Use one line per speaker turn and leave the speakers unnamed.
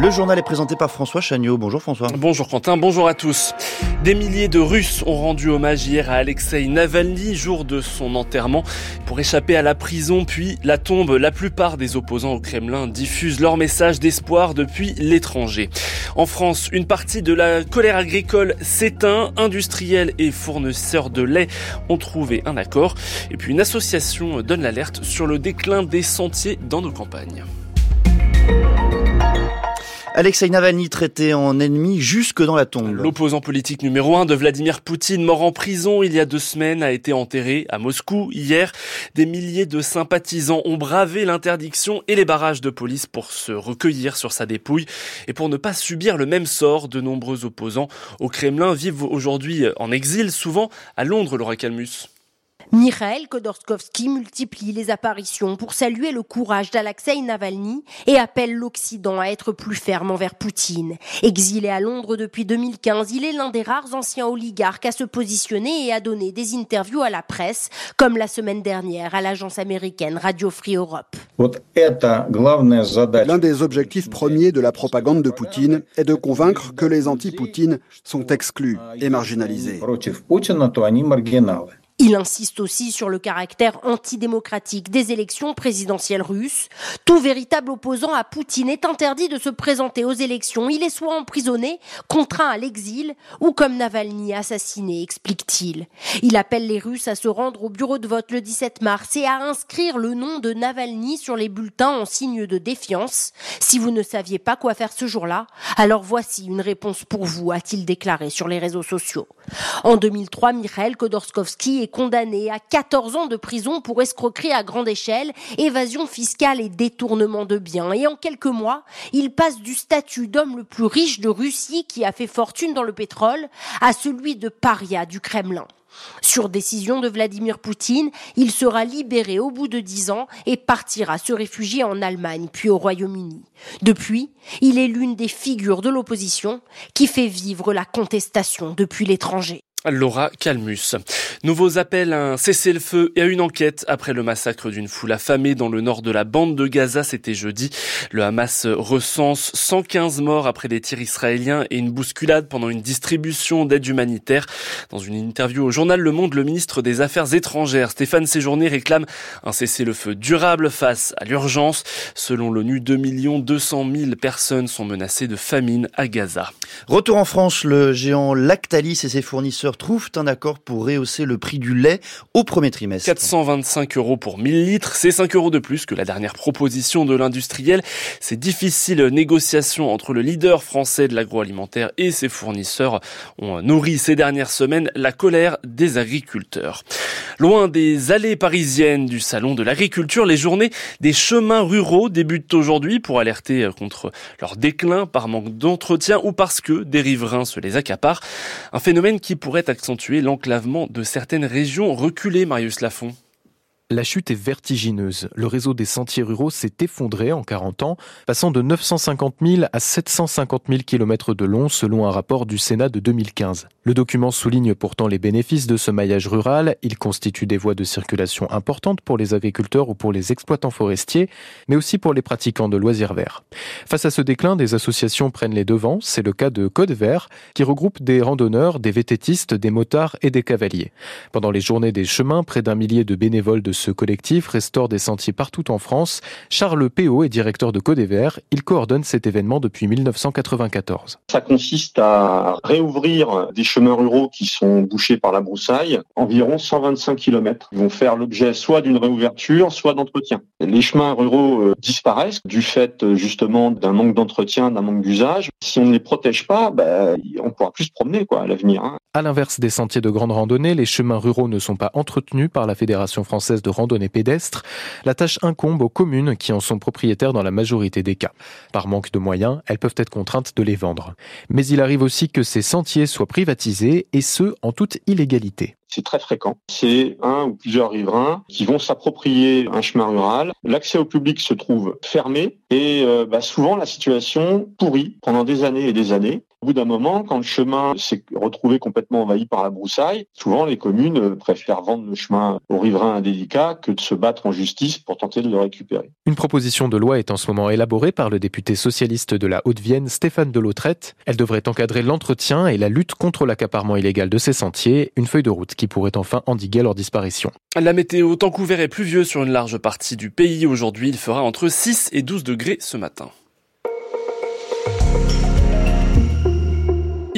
Le journal est présenté par François Chagnot. Bonjour François.
Bonjour Quentin, bonjour à tous. Des milliers de Russes ont rendu hommage hier à Alexei Navalny, jour de son enterrement. Pour échapper à la prison puis la tombe, la plupart des opposants au Kremlin diffusent leur message d'espoir depuis l'étranger. En France, une partie de la colère agricole s'éteint. Industriels et fournisseurs de lait ont trouvé un accord. Et puis une association donne l'alerte sur le déclin des sentiers dans nos campagnes.
Alexei Navalny traité en ennemi jusque dans la tombe.
L'opposant politique numéro un de Vladimir Poutine, mort en prison il y a deux semaines, a été enterré à Moscou hier. Des milliers de sympathisants ont bravé l'interdiction et les barrages de police pour se recueillir sur sa dépouille et pour ne pas subir le même sort. De nombreux opposants au Kremlin vivent aujourd'hui en exil, souvent à Londres, Laura Calmus.
Mikhail Khodorkovsky multiplie les apparitions pour saluer le courage d'Alexei Navalny et appelle l'Occident à être plus ferme envers Poutine. Exilé à Londres depuis 2015, il est l'un des rares anciens oligarques à se positionner et à donner des interviews à la presse, comme la semaine dernière à l'agence américaine Radio Free Europe.
L'un des objectifs premiers de la propagande de Poutine est de convaincre que les anti-Poutine sont exclus et marginalisés.
Il insiste aussi sur le caractère antidémocratique des élections présidentielles russes. Tout véritable opposant à Poutine est interdit de se présenter aux élections. Il est soit emprisonné, contraint à l'exil, ou comme Navalny assassiné, explique-t-il. Il appelle les Russes à se rendre au bureau de vote le 17 mars et à inscrire le nom de Navalny sur les bulletins en signe de défiance. Si vous ne saviez pas quoi faire ce jour-là, alors voici une réponse pour vous, a-t-il déclaré sur les réseaux sociaux. En 2003, Mikhail condamné à 14 ans de prison pour escroquerie à grande échelle, évasion fiscale et détournement de biens. Et en quelques mois, il passe du statut d'homme le plus riche de Russie qui a fait fortune dans le pétrole à celui de paria du Kremlin. Sur décision de Vladimir Poutine, il sera libéré au bout de dix ans et partira se réfugier en Allemagne puis au Royaume-Uni. Depuis, il est l'une des figures de l'opposition qui fait vivre la contestation depuis l'étranger.
Laura Calmus. Nouveaux appels à un cessez-le-feu et à une enquête après le massacre d'une foule affamée dans le nord de la bande de Gaza, c'était jeudi. Le Hamas recense 115 morts après des tirs israéliens et une bousculade pendant une distribution d'aide humanitaire. Dans une interview au journal Le Monde, le ministre des Affaires étrangères, Stéphane Séjourné, réclame un cessez-le-feu durable face à l'urgence. Selon l'ONU, 2 200 000 personnes sont menacées de famine à Gaza.
Retour en France, le géant Lactalis et ses fournisseurs trouvent un accord pour rehausser le prix du lait au premier trimestre.
425 euros pour 1000 litres, c'est 5 euros de plus que la dernière proposition de l'industriel. Ces difficiles négociations entre le leader français de l'agroalimentaire et ses fournisseurs ont nourri ces dernières semaines la colère des agriculteurs. Loin des allées parisiennes du salon de l'agriculture, les journées des chemins ruraux débutent aujourd'hui pour alerter contre leur déclin par manque d'entretien ou parce que des riverains se les accaparent. Un phénomène qui pourrait accentuer l'enclavement de certaines régions reculées, Marius Lafont.
La chute est vertigineuse. Le réseau des sentiers ruraux s'est effondré en 40 ans, passant de 950 000 à 750 000 km de long selon un rapport du Sénat de 2015. Le document souligne pourtant les bénéfices de ce maillage rural. Il constitue des voies de circulation importantes pour les agriculteurs ou pour les exploitants forestiers, mais aussi pour les pratiquants de loisirs verts. Face à ce déclin, des associations prennent les devants. C'est le cas de Code Vert, qui regroupe des randonneurs, des vététistes, des motards et des cavaliers. Pendant les journées des chemins, près d'un millier de bénévoles de ce collectif restaure des sentiers partout en France. Charles Péot est directeur de Code Vert. Il coordonne cet événement depuis 1994.
Ça consiste à réouvrir des chemins ruraux qui sont bouchés par la broussaille, environ 125 km. Ils vont faire l'objet soit d'une réouverture, soit d'entretien. Les chemins ruraux euh, disparaissent du fait euh, justement d'un manque d'entretien, d'un manque d'usage. Si on ne les protège pas, ben, on pourra plus se promener quoi à l'avenir. Hein.
À l'inverse des sentiers de grande randonnée, les chemins ruraux ne sont pas entretenus par la Fédération française de randonnée pédestre, la tâche incombe aux communes qui en sont propriétaires dans la majorité des cas. Par manque de moyens, elles peuvent être contraintes de les vendre. Mais il arrive aussi que ces sentiers soient privatisés, et ce, en toute illégalité.
C'est très fréquent. C'est un ou plusieurs riverains qui vont s'approprier un chemin rural. L'accès au public se trouve fermé et euh, bah, souvent la situation pourrit pendant des années et des années. Au bout d'un moment, quand le chemin s'est retrouvé complètement envahi par la broussaille, souvent les communes préfèrent vendre le chemin aux riverains indélicats que de se battre en justice pour tenter de le récupérer.
Une proposition de loi est en ce moment élaborée par le député socialiste de la Haute-Vienne, Stéphane Delautrette. Elle devrait encadrer l'entretien et la lutte contre l'accaparement illégal de ces sentiers, une feuille de route qui pourrait enfin endiguer leur disparition.
La météo, temps couvert et pluvieux sur une large partie du pays aujourd'hui, il fera entre 6 et 12 degrés ce matin.